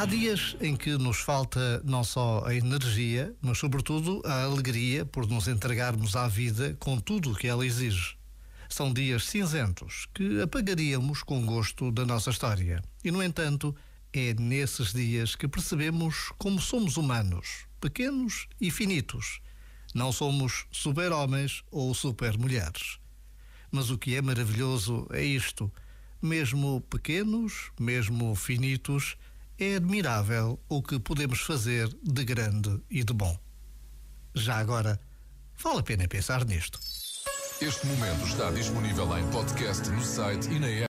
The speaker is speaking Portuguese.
Há dias em que nos falta não só a energia, mas sobretudo a alegria por nos entregarmos à vida com tudo o que ela exige. São dias cinzentos que apagaríamos com gosto da nossa história. E, no entanto, é nesses dias que percebemos como somos humanos, pequenos e finitos. Não somos super-homens ou super-mulheres. Mas o que é maravilhoso é isto: mesmo pequenos, mesmo finitos, é admirável o que podemos fazer de grande e de bom. Já agora, vale a pena pensar nisto. Este momento está disponível em podcast no site e na.